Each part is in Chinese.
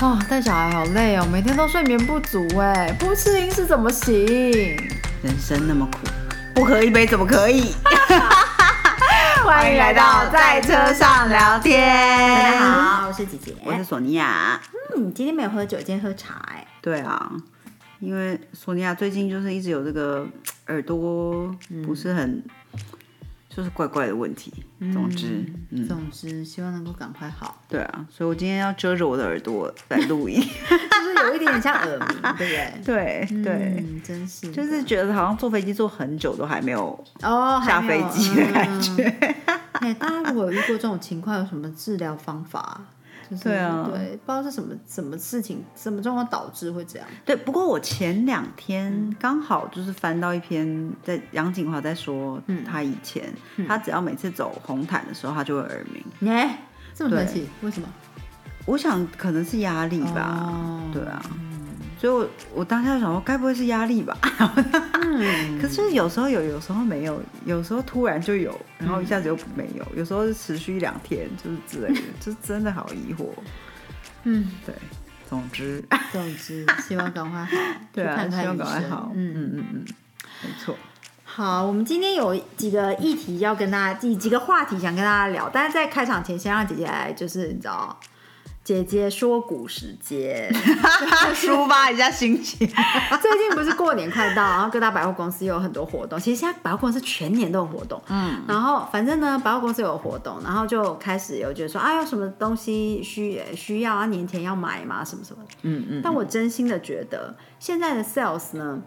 哦，带小孩好累哦，每天都睡眠不足哎，不吃零食怎么行？人生那么苦，不喝一杯怎么可以？欢迎来到在车上聊天。大家好，我是姐姐，我是索尼娅。嗯，今天没有喝酒，今天喝茶哎。对啊，因为索尼娅最近就是一直有这个耳朵不是很。就是怪怪的问题，总之，总之，希望能够赶快好。对啊，所以我今天要遮着我的耳朵来录音，就是有一点像耳鸣，对不对？对对，真是，就是觉得好像坐飞机坐很久都还没有哦下飞机的感觉。哎，大家如果有遇过这种情况，有什么治疗方法？对啊，对，不知道是什么什么事情，什么状况导致会这样。对，不过我前两天刚好就是翻到一篇，在杨景华在说，他以前他只要每次走红毯的时候，他就会耳鸣。哎，这么神奇？为什么？我想可能是压力吧。对啊。所以，我我当下想说，该不会是压力吧？嗯，可是有时候有，有时候没有，有时候突然就有，然后一下子又没有，有时候是持续一两天，就是之类的，就真的好疑惑。嗯，对，总之，总之，希望赶快好。对啊，希望赶快好。嗯嗯嗯嗯，没错。好，我们今天有几个议题要跟大家，几几个话题想跟大家聊，但是在开场前，先让姐姐来，就是你知道。姐姐说古时间，抒发一下心情。最近不是过年快到，然后各大百货公司有很多活动。其实现在百货公司全年都有活动。嗯，然后反正呢，百货公司有活动，然后就开始有觉得说，啊，有什么东西需需要啊，年前要买嘛，什么什么。嗯嗯。但我真心的觉得，现在的 sales 呢，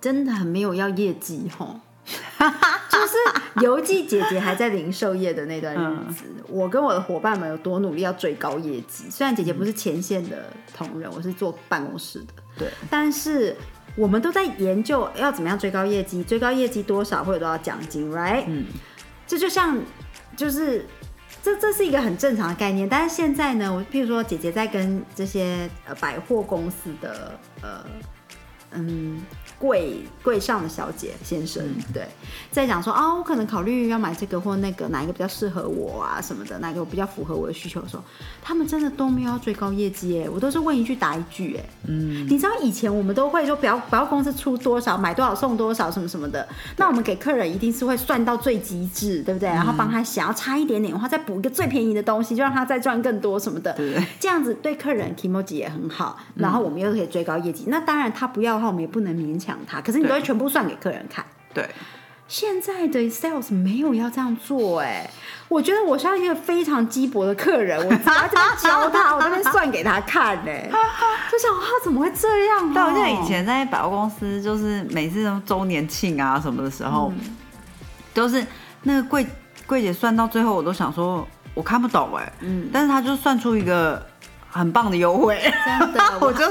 真的很没有要业绩吼。就是邮寄姐姐还在零售业的那段日子，我跟我的伙伴们有多努力要追高业绩。虽然姐姐不是前线的同仁，我是坐办公室的，对，但是我们都在研究要怎么样追高业绩，追高业绩多少会有多少奖金，right？嗯，这就像就是这这是一个很正常的概念。但是现在呢，我譬如说姐姐在跟这些呃百货公司的呃嗯。柜柜上的小姐先生，对，在讲说啊，我可能考虑要买这个或那个，哪一个比较适合我啊什么的，哪一个比较符合我的需求的时候，他们真的都没有要追高业绩哎，我都是问一句答一句哎，嗯，你知道以前我们都会说，不要不要公司出多少买多少送多少什么什么的，那我们给客人一定是会算到最极致，对不对？然后帮他想要差一点点的话，再补一个最便宜的东西，就让他再赚更多什么的，对，这样子对客人 k m o j i 也很好，然后我们又可以追高业绩。那当然他不要的话，我们也不能勉强。抢他，可是你都会全部算给客人看。对，现在的 sales 没有要这样做，哎，我觉得我像一个非常鸡薄的客人，我怎么教他，我这边算给他看，哎，就想他怎么会这样？对，我记得以前在百货公司，就是每次周年庆啊什么的时候，都是那个柜柜姐算到最后，我都想说我看不懂，哎，嗯，但是他就算出一个。很棒的优惠，真的，我就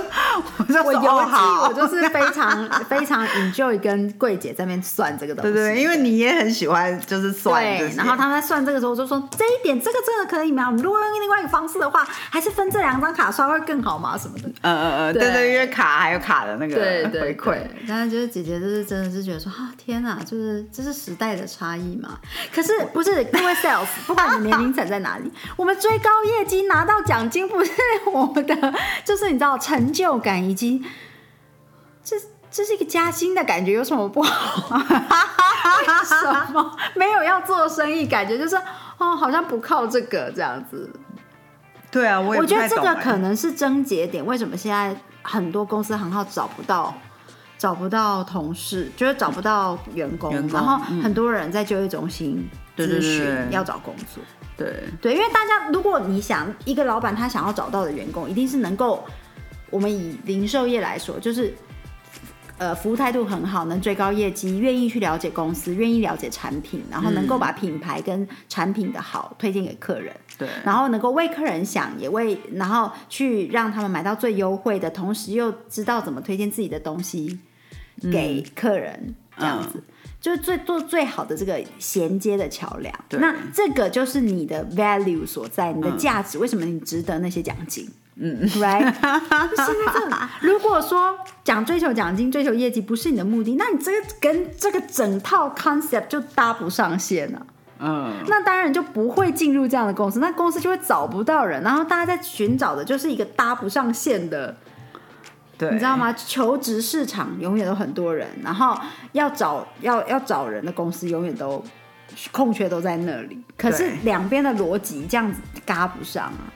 我就我邮寄，我就是非常 非常 enjoy 跟柜姐在那边算这个东西，对对，因为你也很喜欢就是算，对，然后他们在算这个时候就说这一点这个真的可以吗？如果用另外一个方式的话，还是分这两张卡刷会更好吗？什么的，嗯嗯嗯，对对，因为卡还有卡的那个回馈，但是就是姐姐就是真的是觉得说啊天哪，就是这是时代的差异嘛。可是不是各位 sales，不管你年龄层在哪里，我们追高业绩拿到奖金不是。我们的就是你知道成就感，以及这这是一个加薪的感觉，有什么不好？为 什么没有要做生意？感觉就是哦，好像不靠这个这样子。对啊，我我觉得这个可能是症结点。为什么现在很多公司行号找不到找不到同事，就是找不到员工，然后很多人在就业中心咨询要找工作。对。对，因为大家，如果你想一个老板他想要找到的员工，一定是能够，我们以零售业来说，就是，呃，服务态度很好，能追高业绩，愿意去了解公司，愿意了解产品，然后能够把品牌跟产品的好推荐给客人，对，然后能够为客人想，也为，然后去让他们买到最优惠的同时，又知道怎么推荐自己的东西给客人，这样子。就是最做最好的这个衔接的桥梁，那这个就是你的 value 所在，你的价值，为什么你值得那些奖金？嗯，right？现在这如果说讲追求奖金、追求业绩不是你的目的，那你这个跟这个整套 concept 就搭不上线了。嗯，那当然就不会进入这样的公司，那公司就会找不到人，然后大家在寻找的就是一个搭不上线的，对，你知道吗？求职市场永远都很多人，然后要找要要找人的公司永远都空缺都在那里，可是两边的逻辑这样子搭不上啊。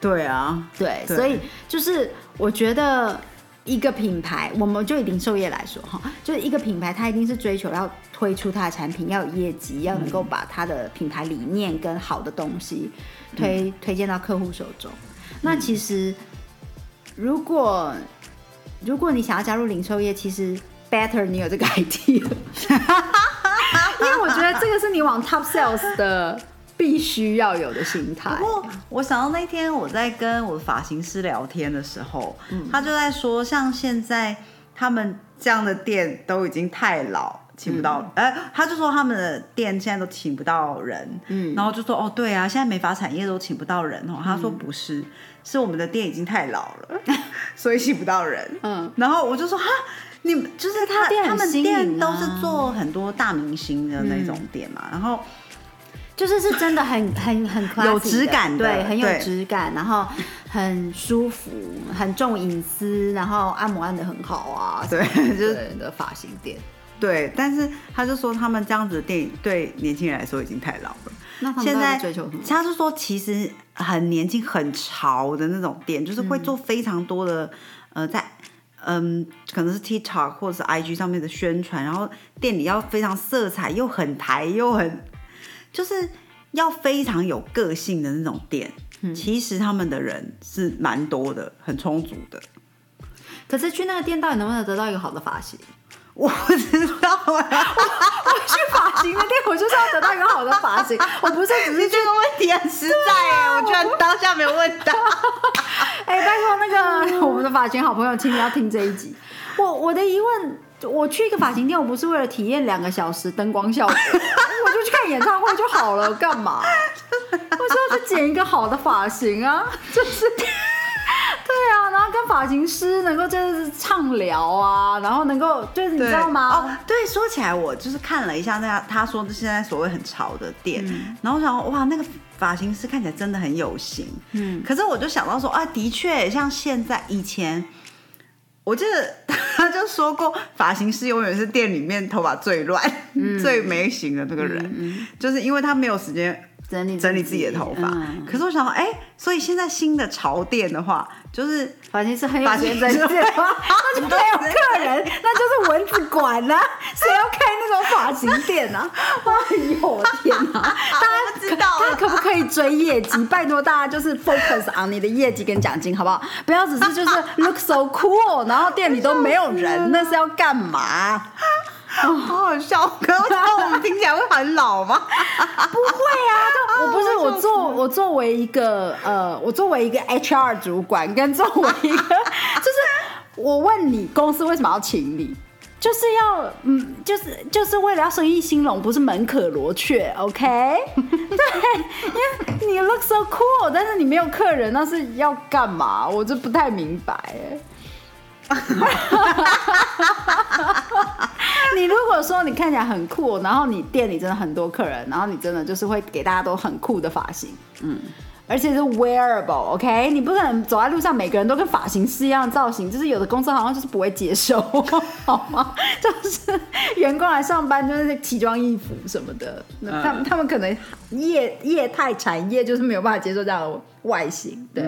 对啊，对，所以就是我觉得一个品牌，我们就以零售业来说哈，就是一个品牌，它一定是追求要推出它的产品要有业绩，要能够把它的品牌理念跟好的东西推推荐到客户手中。那其实如果如果你想要加入零售业，其实 better 你有这个 idea，因为我觉得这个是你往 top sales 的。必须要有的心态。不过，我想到那天我在跟我的发型师聊天的时候，他就在说，像现在他们这样的店都已经太老，请不到。哎，他就说他们的店现在都请不到人。嗯，然后就说哦，对啊，现在美发产业都请不到人哦。他说不是，是我们的店已经太老了，所以吸不到人。嗯，然后我就说哈，你就是他他们店都是做很多大明星的那种店嘛，然后。就是是真的很 很很有质感，对，很有质感，然后很舒服，很重隐私，然后按摩按的很好啊，对，就是的发型店，对。但是他就说他们这样子的店对年轻人来说已经太老了。那现在追求什么？他是说其实很年轻、很潮的那种店，就是会做非常多的呃，在嗯，可能是 TikTok 或者是 IG 上面的宣传，然后店里要非常色彩又很台又很。就是要非常有个性的那种店，其实他们的人是蛮多的，很充足的。可是去那个店到底能不能得到一个好的发型？我不知道啊。我 我去发型的店，我就是要得到一个好的发型。我不是只是 这个问题很实在哎，我居然当下没有问到。哎，拜托那个我们的发型好朋友，请你要听这一集。我我的疑问。我去一个发型店，我不是为了体验两个小时灯光效果，我就去看演唱会就好了，干嘛？我说去剪一个好的发型啊，就是，发型师能够就是畅聊啊，然后能够就是你知道吗？哦，对，说起来我就是看了一下那他说的现在所谓很潮的店，然后我想哇，那个发型师看起来真的很有型，嗯，可是我就想到说啊，的确像现在以前。我记得 他就说过，发型师永远是店里面头发最乱、最没型的那个人，就是因为他没有时间。整理整理自己的头发，可是我想说，哎，所以现在新的潮店的话，就是发型师很有钱整理的话，那就没有客人，那就是蚊子馆呐，谁要开那种发型店呢？哎呦天哪！大家知道，他可不可以追业绩？拜托大家就是 focus on 你的业绩跟奖金，好不好？不要只是就是 look so cool，然后店里都没有人，那是要干嘛？好好笑，可是我们听起来会很老吗？不会啊，我不是我作我作为一个呃，我作为一个 HR 主管，跟作为一个就是我问你，公司为什么要请你？就是要嗯，就是就是为了要生意兴隆，不是门可罗雀，OK？对，因为你 look so cool，但是你没有客人，那是要干嘛？我就不太明白哎。你如果说你看起来很酷，然后你店里真的很多客人，然后你真的就是会给大家都很酷的发型，嗯，而且是 wearable，OK？你不可能走在路上每个人都跟发型师一样造型，就是有的公司好像就是不会接受，好吗？就是员工来上班就是奇装异服什么的，那他们他们可能业业态产业就是没有办法接受这样的外形，对，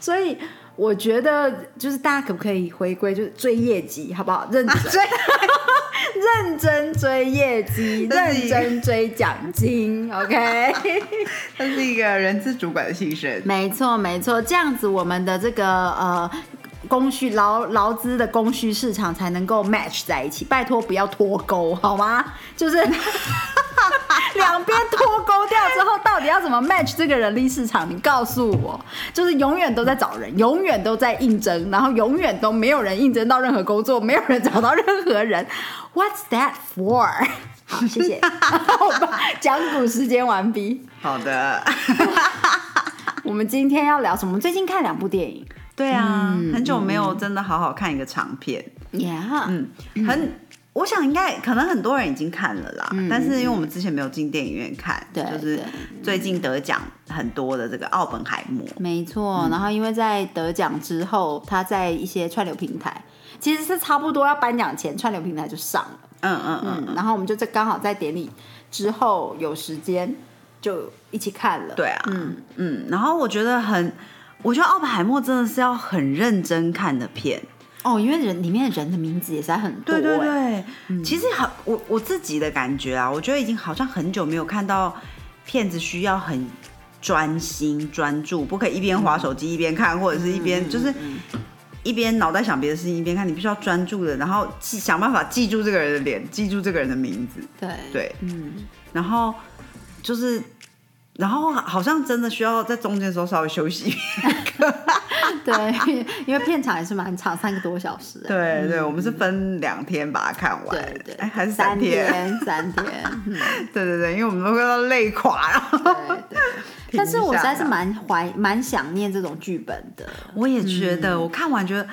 所以。我觉得就是大家可不可以回归，就是追业绩，好不好？认真追，认真追业绩，认真追奖金。OK，这是一个人资主管的心声。没错，没错，这样子我们的这个呃。供需劳劳资的供需市场才能够 match 在一起，拜托不要脱钩好吗？就是 两边脱钩掉之后，到底要怎么 match 这个人力市场？你告诉我，就是永远都在找人，永远都在应征，然后永远都没有人应征到任何工作，没有人找到任何人。What's that for？好，谢谢。好吧讲古时间完毕。好的。我们今天要聊什么？最近看两部电影。对啊，很久没有真的好好看一个长片。Yeah，嗯，很我想应该可能很多人已经看了啦，但是因为我们之前没有进电影院看，就是最近得奖很多的这个奥本海默，没错。然后因为在得奖之后，他在一些串流平台，其实是差不多要颁奖前，串流平台就上了，嗯嗯嗯。然后我们就在刚好在典礼之后有时间，就一起看了。对啊，嗯嗯。然后我觉得很，我觉得奥本海默真的是要很认真看的片。哦，因为人里面的人的名字也是很多。对对对，其实好，我我自己的感觉啊，我觉得已经好像很久没有看到片子需要很专心专注，不可以一边划手机一边看，或者是一边就是一边脑袋想别的事情一边看，你必须要专注的，然后记想办法记住这个人的脸，记住这个人的名字。对对，嗯，然后就是。然后好像真的需要在中间的时候稍微休息。对，因为片场也是蛮长，三个多小时。对对，我们是分两天把它看完。对对，哎，还是三天？三天。对对对，因为我们都要累垮了。对。但是我实在是蛮怀蛮想念这种剧本的。我也觉得，我看完觉得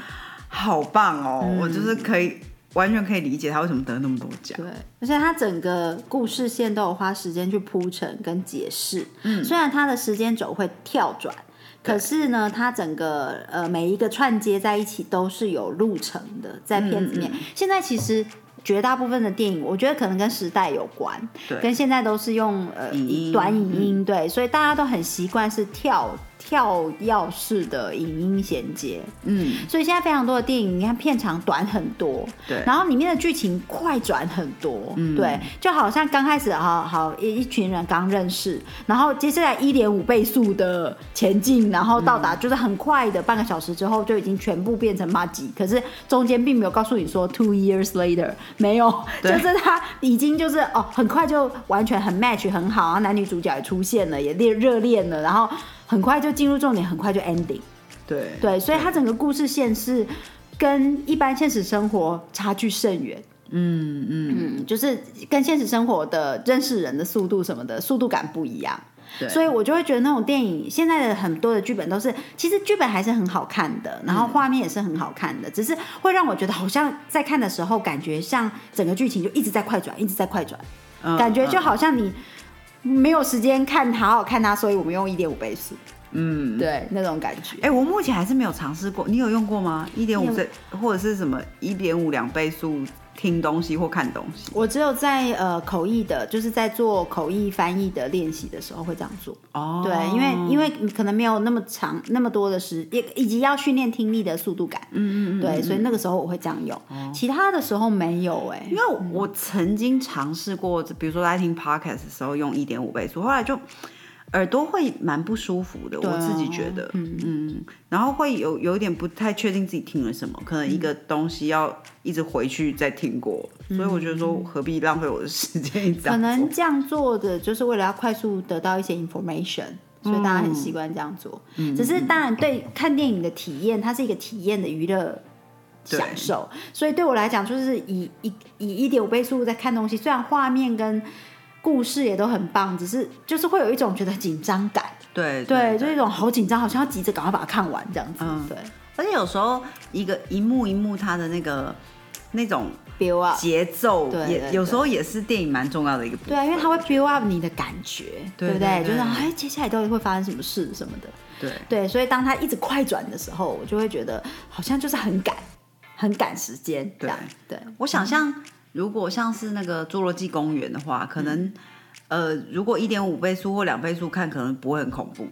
好棒哦，我就是可以。完全可以理解他为什么得那么多奖。对，而且他整个故事线都有花时间去铺陈跟解释。嗯，虽然他的时间轴会跳转，可是呢，他整个呃每一个串接在一起都是有路程的，在片子里面。现在其实绝大部分的电影，我觉得可能跟时代有关，对，跟现在都是用呃短影音，对，所以大家都很习惯是跳。跳跃式的影音衔接，嗯，所以现在非常多的电影，你看片长短很多，对，然后里面的剧情快转很多，嗯，对，就好像刚开始哈好一一群人刚认识，然后接下来一点五倍速的前进，然后到达就是很快的半个小时之后就已经全部变成马吉，可是中间并没有告诉你说 two years later 没有，就是他已经就是哦很快就完全很 match 很好，然后男女主角也出现了，也恋热恋了，然后。很快就进入重点，很快就 ending。对对，所以它整个故事线是跟一般现实生活差距甚远。嗯嗯嗯，就是跟现实生活的认识人的速度什么的速度感不一样。对，所以我就会觉得那种电影现在的很多的剧本都是，其实剧本还是很好看的，然后画面也是很好看的，只是会让我觉得好像在看的时候，感觉像整个剧情就一直在快转，一直在快转，感觉就好像你。没有时间看，好好看它，所以我们用一点五倍速。嗯，对，那种感觉。哎，我目前还是没有尝试过，你有用过吗？一点五倍或者是什么一点五两倍速？听东西或看东西，我只有在呃口译的，就是在做口译翻译的练习的时候会这样做。哦，对，因为因为可能没有那么长那么多的时，也以及要训练听力的速度感。嗯嗯嗯。对，所以那个时候我会这样用，其他的时候没有哎。因为我曾经尝试过，比如说在听 podcast 的时候用一点五倍速，后来就。耳朵会蛮不舒服的，我自己觉得，嗯。嗯，然后会有有一点不太确定自己听了什么，可能一个东西要一直回去再听过，所以我觉得说何必浪费我的时间？可能这样做的就是为了要快速得到一些 information，所以大家很习惯这样做。只是当然对看电影的体验，它是一个体验的娱乐享受，所以对我来讲，就是以以以一点五倍速度在看东西，虽然画面跟故事也都很棒，只是就是会有一种觉得紧张感，对对，就一种好紧张，好像要急着赶快把它看完这样子。嗯对，而且有时候一个一幕一幕它的那个那种 build up 节奏，也有时候也是电影蛮重要的一个部分。对啊，因为它会 build up 你的感觉，对不对？就是哎，接下来到底会发生什么事什么的。对对，所以当它一直快转的时候，我就会觉得好像就是很赶，很赶时间。对对，我想象。如果像是那个《侏罗纪公园》的话，可能，呃，如果一点五倍速或两倍速看，可能不会很恐怖。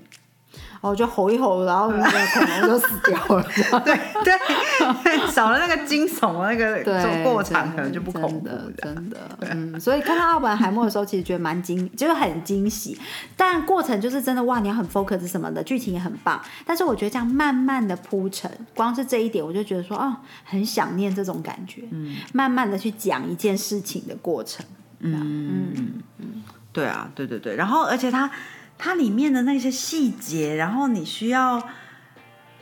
哦，就吼一吼，然后那个恐龙就死掉了。对对，少了那个惊悚的那个走过场，可能就不恐怖。真的，嗯，所以看到奥本海默的时候，其实觉得蛮惊，就是很惊喜。但过程就是真的哇，你要很 focus 什么的，剧情也很棒。但是我觉得这样慢慢的铺陈，光是这一点，我就觉得说，哦，很想念这种感觉。嗯，慢慢的去讲一件事情的过程。嗯嗯嗯，对啊，对对对，然后而且他。它里面的那些细节，然后你需要，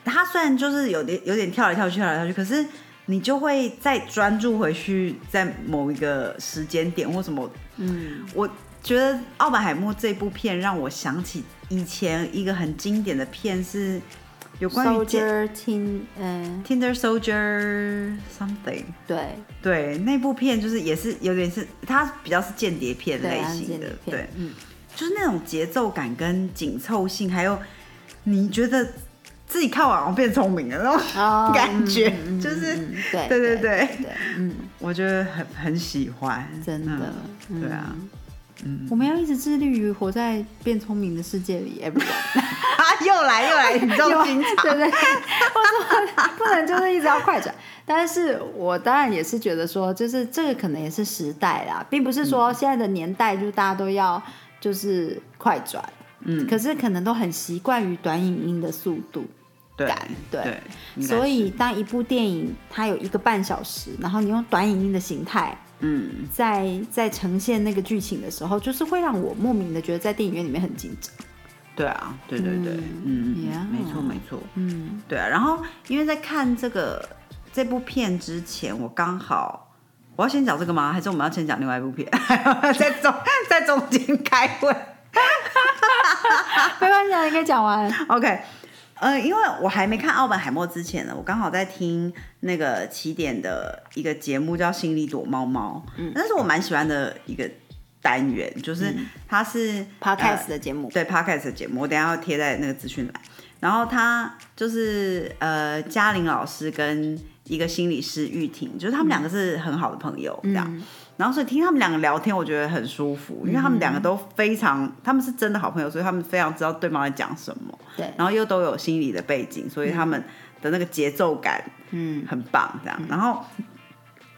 它虽然就是有点有点跳来跳去跳来跳去，可是你就会再专注回去，在某一个时间点或什么。嗯，我觉得奥本海默这部片让我想起以前一个很经典的片是有关于 Soldier Tin，嗯，Tinder Soldier something，对。对，那部片就是也是有点是它比较是间谍片，类型的，对，嗯，就是那种节奏感跟紧凑性，还有你觉得自己看完好像变聪明了那种哦 感觉，嗯嗯就是嗯对对对对。对，嗯，我觉得很很喜欢，真的，嗯对啊，我们要一直致力于活在变聪明的世界里，everyone。啊，又来又来，你这种经常，对对，我说不能就是一直要快转，但是我当然也是觉得说，就是这个可能也是时代啦，并不是说现在的年代就大家都要就是快转，嗯，可是可能都很习惯于短影音的速度对感，对。所以，当一部电影它有一个半小时，然后你用短影音的形态嗯，在在呈现那个剧情的时候，就是会让我莫名的觉得在电影院里面很紧张。对啊，对对对，嗯，没错没错，嗯，对啊，然后因为在看这个这部片之前，我刚好我要先讲这个吗？还是我们要先讲另外一部片？在中 在中间开会 没关系，啊，你可以讲完。，OK。呃，因为我还没看《奥本海默》之前呢，我刚好在听那个起点的一个节目叫《心里躲猫猫》，嗯，那是我蛮喜欢的一个单元，就是它是 Podcast 的节目，对 podcast 的节目，我等下要贴在那个资讯栏。然后他就是呃，嘉玲老师跟一个心理师玉婷，就是他们两个是很好的朋友，这样。然后所以听他们两个聊天，我觉得很舒服，因为他们两个都非常，他们是真的好朋友，所以他们非常知道对方在讲什么，对。然后又都有心理的背景，所以他们的那个节奏感，嗯，很棒，这样。然后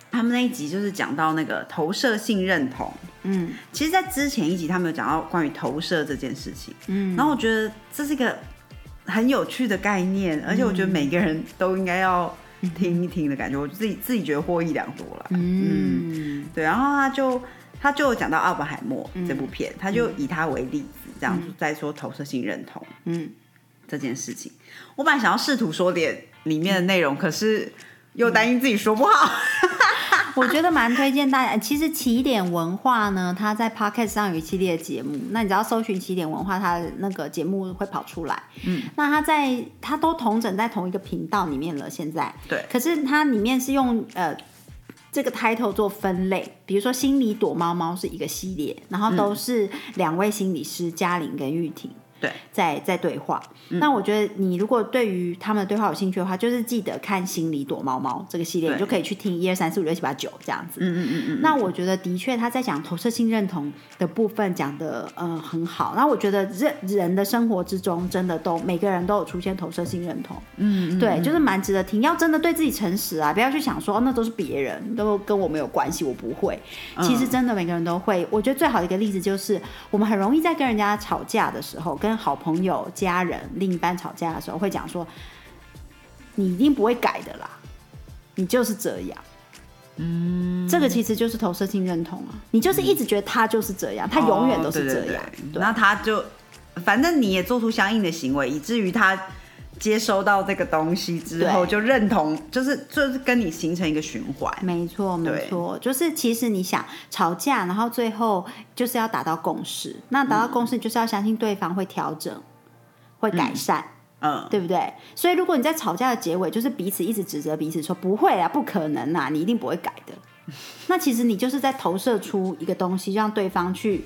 他们那一集就是讲到那个投射性认同，嗯。其实，在之前一集他们有讲到关于投射这件事情，嗯，然后我觉得这是一个很有趣的概念，而且我觉得每个人都应该要听一听的感觉，我自己自己觉得获益良多了。嗯对，然后他就他就讲到《奥本海默》嗯这部片，他就以他为例子，这样子在说投射性认同嗯，这件事情。我本来想要试图说点里面的内容，可是又担心自己说不好。我觉得蛮推荐大家。其实起点文化呢，它在 Podcast 上有一系列的节目，那你只要搜寻起点文化，它的那个节目会跑出来。嗯，那它在它都同整在同一个频道里面了，现在。对可是它里面是用呃。这个 title 做分类，比如说心理躲猫猫是一个系列，然后都是两位心理师嘉玲跟玉婷对，在在对话。那我觉得你如果对于他们的对话有兴趣的话，就是记得看《心里躲猫猫》这个系列，你就可以去听一二三四五六七八九这样子。嗯嗯嗯嗯，那我觉得的确他在讲投射性认同的部分讲的呃很好。那我觉得人人的生活之中真的都每个人都有出现投射性认同，嗯嗯，对，就是蛮值得听。要真的对自己诚实啊，不要去想说、哦、那都是别人，都跟我没有关系，我不会。其实真的每个人都会。我觉得最好的一个例子就是，我们很容易在跟人家吵架的时候，跟好朋友、家人、另一半吵架的时候，会讲说：“你一定不会改的啦，你就是这样。”嗯，这个其实就是投射性认同啊，你就是一直觉得他就是这样，他永远都是哦对对这样。对那他就反正你也做出相应的行为，以至于他接收到这个东西之后就认同，就是就是跟你形成一个循环。没错，没错，就是其实你想吵架，然后最后就是要达到共识。那达到共识，就是要相信对方会调整、会改善，嗯，对不对？所以如果你在吵架的结尾，就是彼此一直指责彼此说不会啊，不可能啊，你一定不会改的。那其实你就是在投射出一个东西，让对方去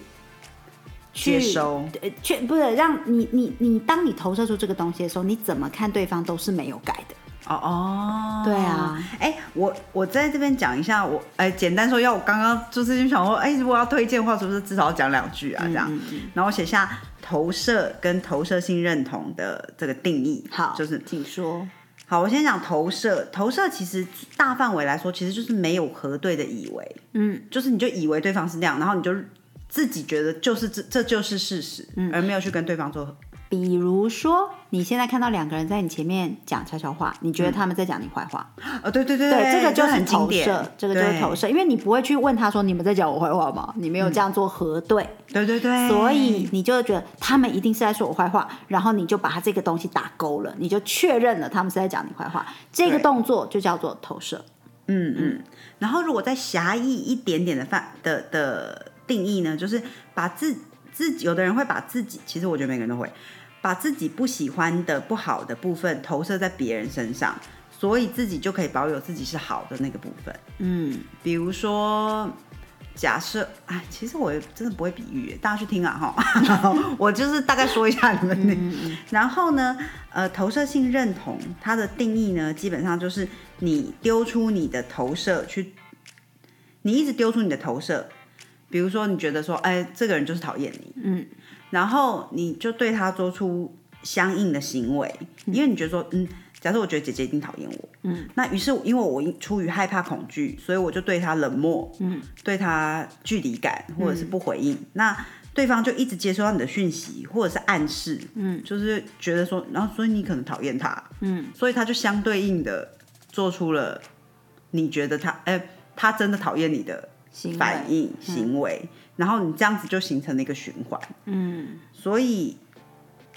去接收呃，去不是让你你你，当你投射出这个东西的时候，你怎么看对方都是没有改的。哦哦，对啊，哎、我我在这边讲一下，我哎、简单说，要我刚刚就是就想说，哎、如果要推荐的话，是不是至少要讲两句啊？这样，嗯嗯然后写下投射跟投射性认同的这个定义。好，就是请说。好，我先讲投射。投射其实大范围来说，其实就是没有核对的以为，嗯，就是你就以为对方是那样，然后你就自己觉得就是这这就是事实，嗯而没有去跟对方做。比如说，你现在看到两个人在你前面讲悄悄话，你觉得他们在讲你坏话？哦，对对对对，这个就就是很投射，，这个就是投射，因为你不会去问他说你们在讲我坏话吗？你没有这样做核对，对对对，所以你就觉得他们一定是在说我坏话，然后你就把他这个东西打勾了，你就确认了他们是在讲你坏话，这个对动作就叫做投射。嗯嗯，然后如果再狭义一点点的范的的定义呢，就是把自自己，有的人会把自己，其实我觉得每个人都会把自己不喜欢的、不好的部分投射在别人身上，所以自己就可以保有自己是好的那个部分。嗯，比如说。假设，哎，其实我真的不会比喻，大家去听啊哈。我就是大概说一下你们那。然后呢，呃，投射性认同它的定义呢，基本上就是你丢出你的投射去，你一直丢出你的投射，比如说你觉得说，哎，这个人就是讨厌你，嗯，然后你就对他做出相应的行为，因为你觉得说，嗯。假设我觉得姐姐一定讨厌我，嗯，那于是因为我出于害怕恐惧，所以我就对他冷漠，嗯，对他距离感或者是不回应，那对方就一直接收到你的讯息或者是暗示，嗯，就是觉得说，然后所以你可能讨厌他，嗯，所以他就相对应的做出了你觉得他，哎，他真的讨厌你的反应行为，然后你这样子就形成了一个循环，嗯，所以。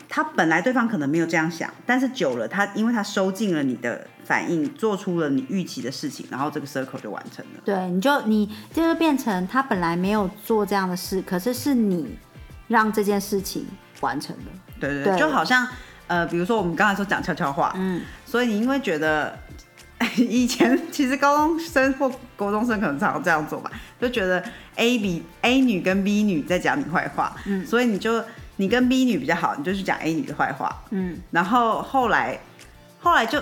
他本来对方可能没有这样想，但是久了，他因为他收进了你的反应，做出了你预期的事情，然后这个 circle 就完成了。对，你就你就会变成他本来没有做这样的事，可是是你让这件事情完成了。对对对，就好像呃，比如说我们刚才说讲悄悄话，嗯，所以你因为觉得 以前其实高中生或高中生可能常常这样做吧，就觉得 A 比 A 女跟 B 女在讲你坏话，嗯，所以你就。你跟 B 女比较好，你就去讲 A 女的坏话。嗯，然后后来，后来就，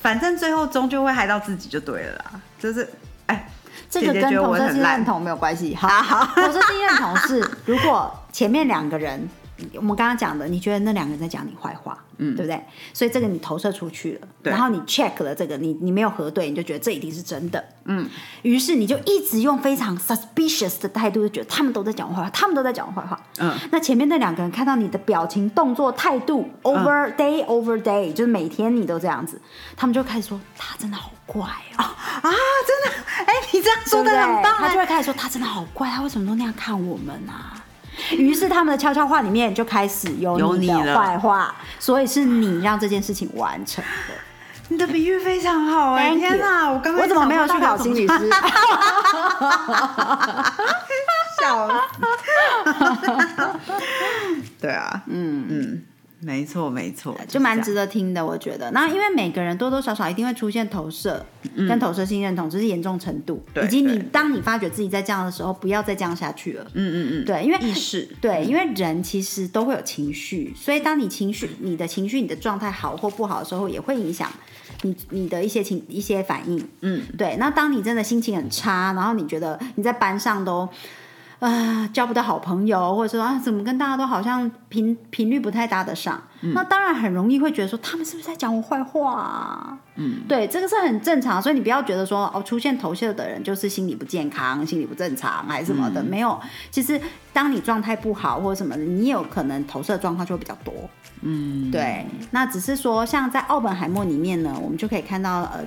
反正最后终究会害到自己就对了啦。就是，哎，这个跟同性认同没有关系。好好，同性认同是如果前面两个人。我们刚刚讲的，你觉得那两个人在讲你坏话，嗯，对不对？所以这个你投射出去了，然后你 check 了这个，你你没有核对，你就觉得这一定是真的，嗯。于是你就一直用非常 suspicious 的态度，就觉得他们都在讲坏话，他们都在讲坏话，嗯。那前面那两个人看到你的表情、动作、态度，over day over day，就是每天你都这样子，他们就开始说他真的好怪哦，啊，真的，哎，你这样说的很棒，他就会开始说他真的好怪，他为什么都那样看我们啊？于是他们的悄悄话里面就开始有你的坏话，所以是你让这件事情完成的。你的比喻非常好哎！天哪，我刚刚我怎么没有去考心理师？笑死！对啊，嗯嗯。没错，没错，就蛮值得听的，我觉得。那因为每个人多多少少一定会出现投射跟投射性认同，只是严重程度，以及你当你发觉自己在这样的时候，不要再这样下去了。嗯嗯嗯，对，因为意识，对，因为人其实都会有情绪，所以当你情绪、你的情绪、你的状态好或不好的时候，也会影响你你的一些情一些反应。嗯，对。那当你真的心情很差，然后你觉得你在班上都。啊，交不到好朋友，或者说啊，怎么跟大家都好像频频率不太搭得上，那当然很容易会觉得说他们是不是在讲我坏话？嗯，对，这个是很正常，所以你不要觉得说哦，出现头秀的人就是心理不健康、心理不正常还是什么的，没有。其实当你状态不好或者什么的，你有可能投射状况就会比较多。嗯，对。那只是说，像在奥本海默里面呢，我们就可以看到呃。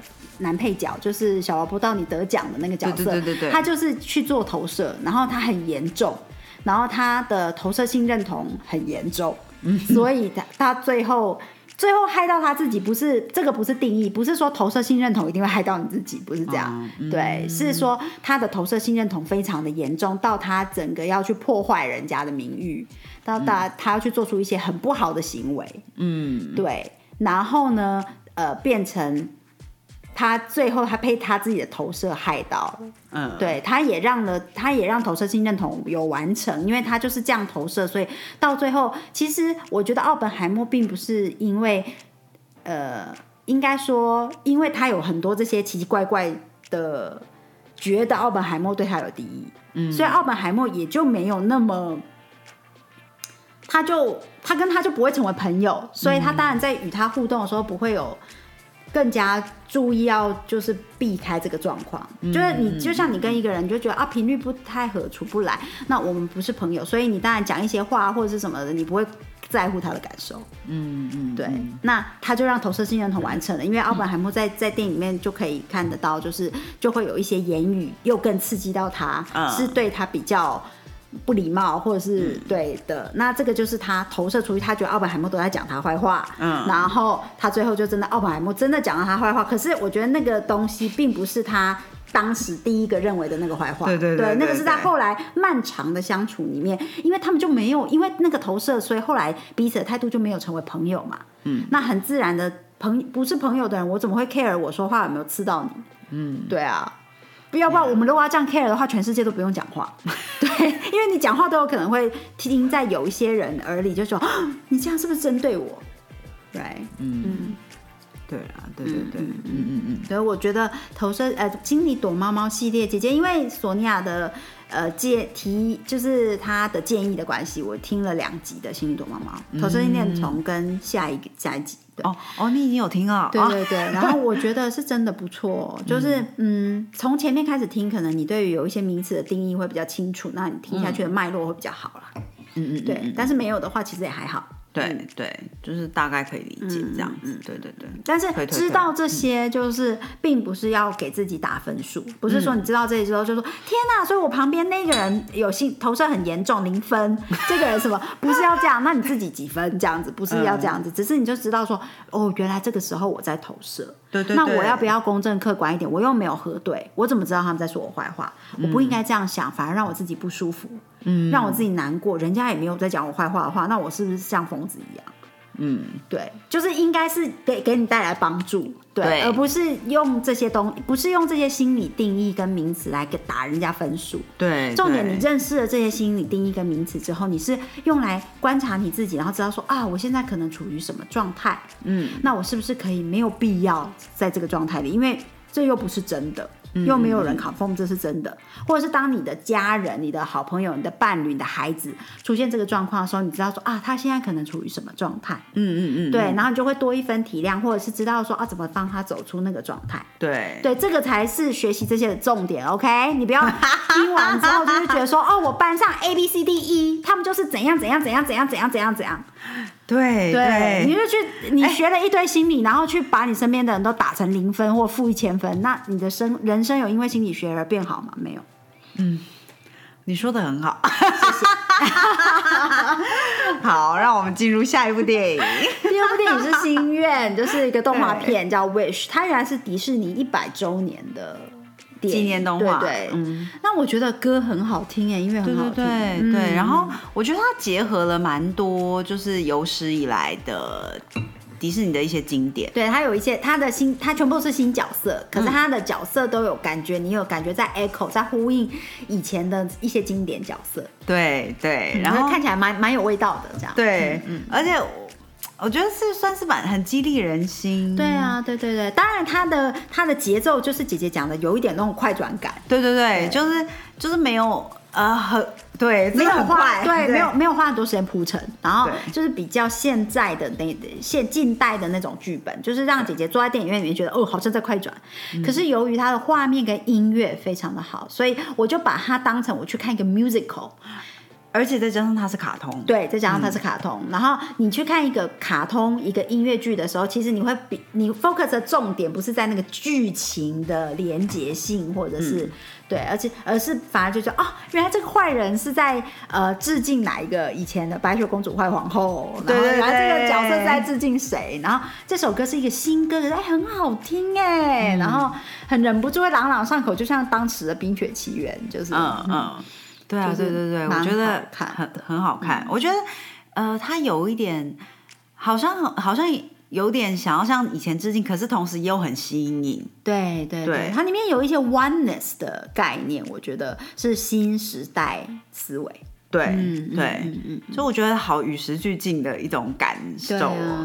男配角就是小萝卜到你得奖的那个角色，对对对对他就是去做投射，然后他很严重，然后他的投射性认同很严重，所以他他最后最后害到他自己，不是这个不是定义，不是说投射性认同一定会害到你自己，不是这样，对，是说他的投射性认同非常的严重，到他整个要去破坏人家的名誉，到他他要去做出一些很不好的行为，嗯，对，然后呢，呃，变成。他最后他被他自己的投射害到。了，嗯，对，他也让了，他也让投射性认同有完成，因为他就是这样投射，所以到最后，其实我觉得奥本海默并不是因为，呃，应该说，因为他有很多这些奇奇怪怪的，觉得奥本海默对他有敌意，嗯，所以奥本海默也就没有那么，他就他跟他就不会成为朋友，所以他当然在与他互动的时候不会有。更加注意要就是避开这个状况，就是你就像你跟一个人就觉得啊频率不太合处不来，那我们不是朋友，所以你当然讲一些话或者是什么的，你不会在乎他的感受。嗯嗯，对，那他就让投射性认同完成了，因为奥本海默在在电影里面就可以看得到，就是就会有一些言语又更刺激到他，是对他比较不礼貌，或者是对的，那这个就是他投射出去，他觉得奥本海默都在讲他坏话，嗯，然后他最后就真的奥本海默真的讲了他坏话，可是我觉得那个东西并不是他当时第一个认为的那个坏话，对对对，那个是在后来漫长的相处里面，因为他们就没有因为那个投射，所以后来彼此的态度就没有成为朋友嘛，嗯，那很自然的朋不是朋友的人，我怎么会 care 我说话有没有刺到你？嗯，对啊。要不然我们如果要这样 care 的话，全世界都不用讲话。对，因为你讲话都有可能会听在有一些人耳里，就说 你这样是不是针对我？Right？嗯，对啊，对对对，嗯嗯嗯。所以我觉得投射呃，经理躲猫猫系列姐姐，因为索尼娅的。呃，建提就是她的建议的关系，我听了两集的《心理躲猫猫》，投射性恋虫跟下一个下一集。哦哦，你已经有听了？对对对。然后我觉得是真的不错，就是嗯，从前面开始听，可能你对于有一些名词的定义会比较清楚，那你听下去的脉络会比较好啦。嗯嗯，对。但是没有的话，其实也还好。对对，就是大概可以理解这样子。对对对，但是知道这些就是并不是要给自己打分数，不是说你知道这些之后就说天哪，所以我旁边那个人有心投射很严重零分，这个人什么不是要这样？那你自己几分这样子？不是要这样子，只是你就知道说哦，原来这个时候我在投射。对对。那我要不要公正客观一点？我又没有核对，我怎么知道他们在说我坏话？我不应该这样想，反而让我自己不舒服。嗯，让我自己难过，人家也没有在讲我坏话的话，那我是不是像疯子一样？嗯，对，就是应该是给给你带来帮助，对，而不是用这些东，不是用这些心理定义跟名词来给打人家分数。对，重点你认识了这些心理定义跟名词之后，你是用来观察你自己，然后知道说啊，我现在可能处于什么状态？嗯，那我是不是可以没有必要在这个状态里？因为这又不是真的。又没有人 confirm 这是真的，或者是当你的家人、你的好朋友、你的伴侣、你的孩子出现这个状况的时候，你知道说啊，他现在可能处于什么状态？嗯嗯嗯，对，然后你就会多一分体谅，或者是知道说啊，怎么帮他走出那个状态？对对，这个才是学习这些的重点。OK，你不要听完之后就是觉得说 哦，我班上 A B C D E 他们就是怎样怎样怎样怎样怎样怎样怎样。对对，你就去，你学了一堆心理，然后去把你身边的人都打成零分或负一千分，那你的生人生有因为心理学而变好吗？没有。嗯，你说的很好，好，让我们进入下一部电影。第二部电影是《心愿》，就是一个动画片，叫《Wish》，它原来是迪士尼一百周年的。纪念动画，对，嗯，那我觉得歌很好听哎，音乐很好听，对对。然后我觉得它结合了蛮多，就是有史以来的迪士尼的一些经典。对，它有一些它的新，它全部是新角色，可是它的角色都有感觉，你有感觉在 echo，在呼应以前的一些经典角色。对对，然后看起来蛮蛮有味道的这样。对，嗯，而且。我觉得是算是蛮很激励人心。对啊，对对对，当然它的它的节奏就是姐姐讲的，有一点那种快转感。对对对，就是就是没有呃很对，没有花对没有没有花很多时间铺陈，然后就是比较现在的那现近代的那种剧本，就是让姐姐坐在电影院里面觉得哦好像在快转，可是由于它的画面跟音乐非常的好，所以我就把它当成我去看一个 musical。而且再加上它是卡通，对，再加上它是卡通，然后你去看一个卡通一个音乐剧的时候，其实你会比你 focus 的重点不是在那个剧情的连结性，或者是对，而且而是反而就说哦，原来这个坏人是在呃致敬哪一个以前的白雪公主坏皇后，对对对，然后这个角色在致敬谁，然后这首歌是一个新歌，哎，很好听哎，然后很忍不住会朗朗上口，就像当时的冰雪奇缘，就是嗯嗯。对啊，对对对，我觉得很很好看。我觉得，呃，它有一点，好像好像有点想要向以前致敬，可是同时又很新颖。对对对，它里面有一些 oneness 的概念，我觉得是新时代思维。对嗯对，所以我觉得好与时俱进的一种感受，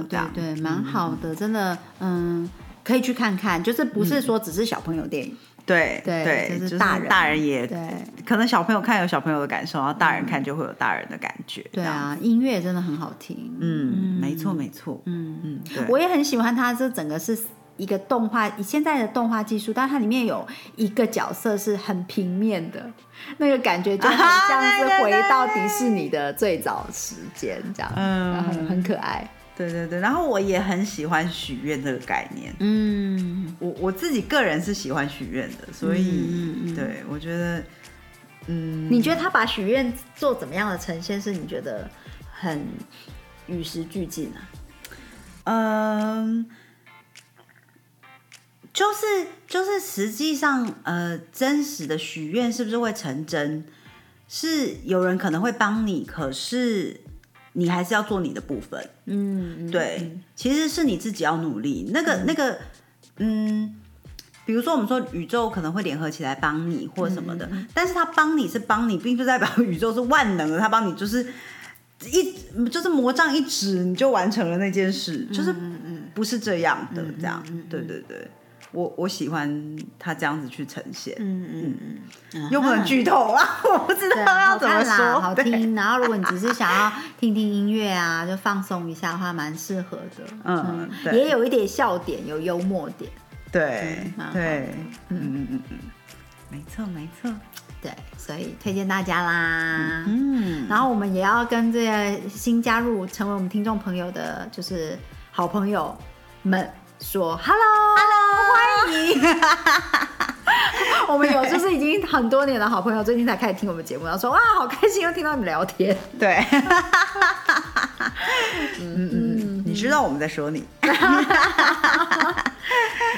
对对，蛮好的，真的，嗯，可以去看看，就是不是说只是小朋友电影。对对，就是大人，大人也对，可能小朋友看有小朋友的感受，然后大人看就会有大人的感觉。对啊，音乐真的很好听。嗯，没错没错。嗯嗯，对，我也很喜欢它，这整个是一个动画，以现在的动画技术，但它里面有一个角色是很平面的，那个感觉就很像是回到迪士尼的最早时间这样，嗯，很很可爱。对对对，然后我也很喜欢许愿这个概念。嗯，我我自己个人是喜欢许愿的，所以对我觉得嗯，你觉得他把许愿做怎么样的呈现，是你觉得很与时俱进啊？嗯，就是就是实际上，呃，真实的许愿是不是会成真？是有人可能会帮你，可是你还是要做你的部分。嗯，对，其实是你自己要努力。那个那个，嗯，比如说我们说宇宙可能会联合起来帮你或什么的，但是他帮你是帮你，并不代表宇宙是万能的，他帮你就是。一就是魔杖一指，你就完成了那件事，就是不是这样的这样，对对对，我我喜欢他这样子去呈现，嗯嗯嗯，又不能剧透啊，我不知道要怎么说，好听。然后如果你只是想要听听音乐啊，就放松一下的话，蛮适合的，嗯，也有一点笑点，有幽默点，对对，嗯嗯嗯嗯，没错没错。对，所以推荐大家啦。嗯，然后我们也要跟这些新加入成为我们听众朋友的，就是好朋友们说，Hello，Hello，欢迎。我们有就是已经很多年的好朋友，最近才开始听我们节目，然后说哇，好开心又听到你们聊天。对，嗯嗯，你知道我们在说你。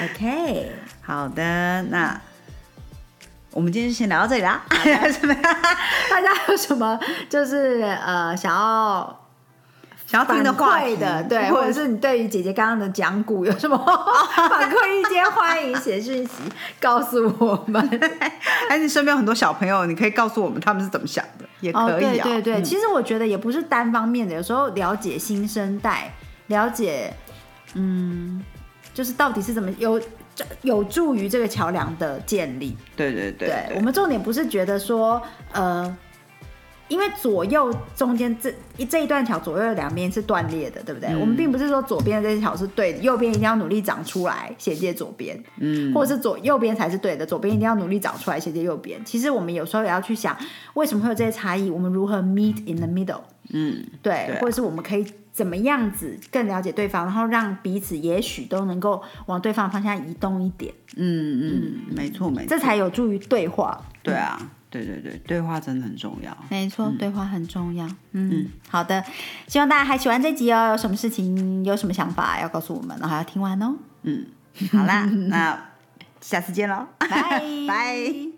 OK，好的，那。我们今天就先聊到这里啦。大家有什么就是呃想要想要听的话的，对，或者是你对于姐姐刚刚的讲古有什么 反馈意见，欢迎写讯息告诉我们。哎你身边有很多小朋友，你可以告诉我们他们是怎么想的，也可以。对对对，其实我觉得也不是单方面的，有时候了解新生代，了解嗯，就是到底是怎么有。有助于这个桥梁的建立。对对对，对我们重点不是觉得说，呃，因为左右中间这一这一段桥左右两边是断裂的，对不对？我们并不是说左边的这条是对的，右边一定要努力长出来衔接左边，嗯，或者是左右边才是对的，左边一定要努力长出来衔接右边。其实我们有时候也要去想，为什么会有这些差异？我们如何 meet in the middle？嗯，对，或者是我们可以。怎么样子更了解对方，然后让彼此也许都能够往对方方向移动一点。嗯嗯，没错没错，这才有助于对话。对啊，对对对，对话真的很重要。没错，对话很重要。嗯，好的，希望大家还喜欢这集哦。有什么事情，有什么想法要告诉我们，然后要听完哦。嗯，好啦，那下次见喽，拜 拜。